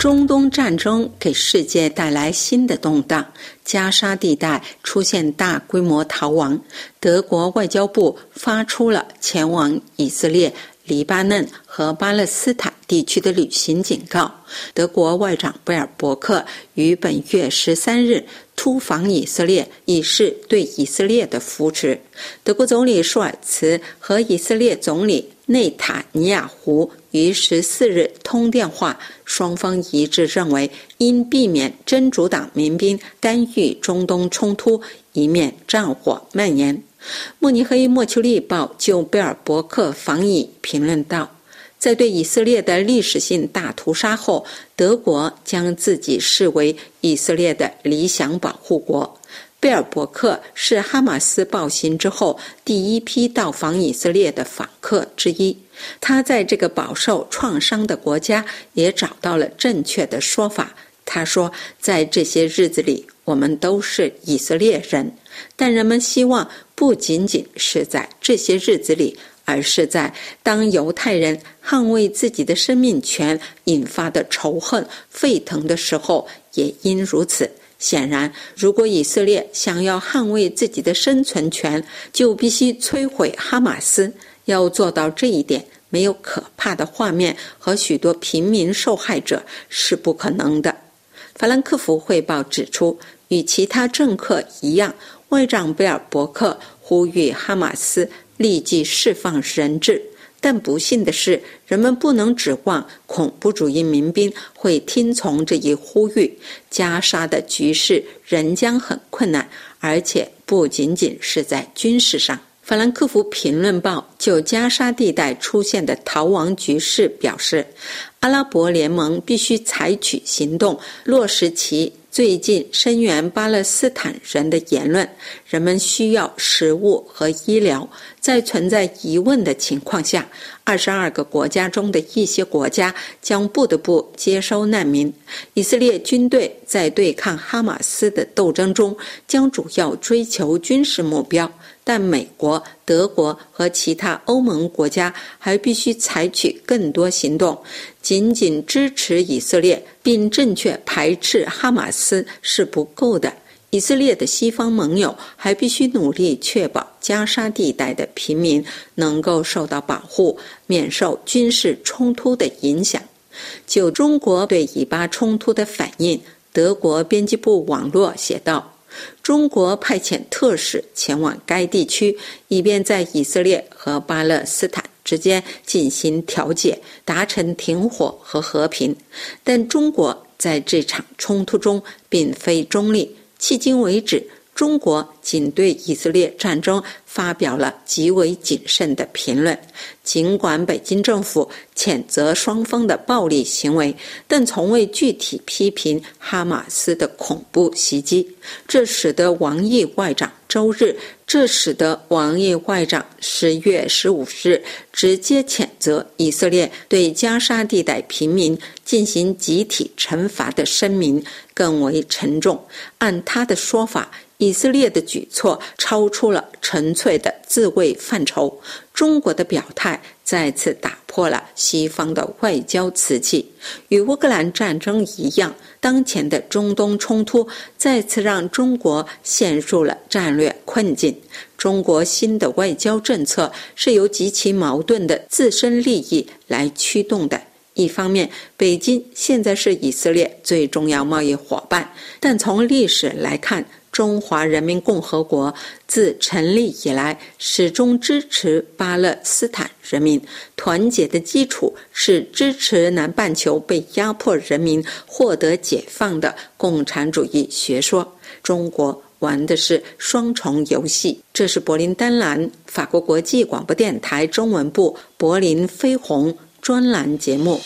中东战争给世界带来新的动荡，加沙地带出现大规模逃亡。德国外交部发出了前往以色列、黎巴嫩和巴勒斯坦地区的旅行警告。德国外长贝尔伯克于本月十三日突访以色列，以示对以色列的扶持。德国总理舒尔茨和以色列总理内塔尼亚胡。于十四日通电话，双方一致认为，应避免真主党民兵干预中东冲突，以免战火蔓延。慕尼黑莫丘利报就贝尔伯克访以评论道：“在对以色列的历史性大屠杀后，德国将自己视为以色列的理想保护国。”贝尔伯克是哈马斯暴行之后第一批到访以色列的访客之一。他在这个饱受创伤的国家也找到了正确的说法。他说：“在这些日子里，我们都是以色列人，但人们希望不仅仅是在这些日子里，而是在当犹太人捍卫自己的生命权引发的仇恨沸腾的时候，也应如此。显然，如果以色列想要捍卫自己的生存权，就必须摧毁哈马斯。”要做到这一点，没有可怕的画面和许多平民受害者是不可能的。法兰克福汇报指出，与其他政客一样，外长贝尔伯克呼吁哈马斯立即释放人质，但不幸的是，人们不能指望恐怖主义民兵会听从这一呼吁。加沙的局势仍将很困难，而且不仅仅是在军事上。法兰克福评论报就加沙地带出现的逃亡局势表示，阿拉伯联盟必须采取行动，落实其最近声援巴勒斯坦人的言论。人们需要食物和医疗。在存在疑问的情况下，二十二个国家中的一些国家将不得不接收难民。以色列军队在对抗哈马斯的斗争中将主要追求军事目标。但美国、德国和其他欧盟国家还必须采取更多行动。仅仅支持以色列并正确排斥哈马斯是不够的。以色列的西方盟友还必须努力确保加沙地带的平民能够受到保护，免受军事冲突的影响。就中国对以巴冲突的反应，德国编辑部网络写道。中国派遣特使前往该地区，以便在以色列和巴勒斯坦之间进行调解，达成停火和和平。但中国在这场冲突中并非中立，迄今为止。中国仅对以色列战争发表了极为谨慎的评论，尽管北京政府谴责双方的暴力行为，但从未具体批评哈马斯的恐怖袭击。这使得王毅外长周日，这使得王毅外长十月十五日直接谴责以色列对加沙地带平民进行集体惩罚的声明更为沉重。按他的说法。以色列的举措超出了纯粹的自卫范畴。中国的表态再次打破了西方的外交瓷器。与乌克兰战争一样，当前的中东冲突再次让中国陷入了战略困境。中国新的外交政策是由极其矛盾的自身利益来驱动的。一方面，北京现在是以色列最重要贸易伙伴，但从历史来看，中华人民共和国自成立以来，始终支持巴勒斯坦人民。团结的基础是支持南半球被压迫人民获得解放的共产主义学说。中国玩的是双重游戏。这是柏林丹兰法国国际广播电台中文部柏林飞鸿专栏节目。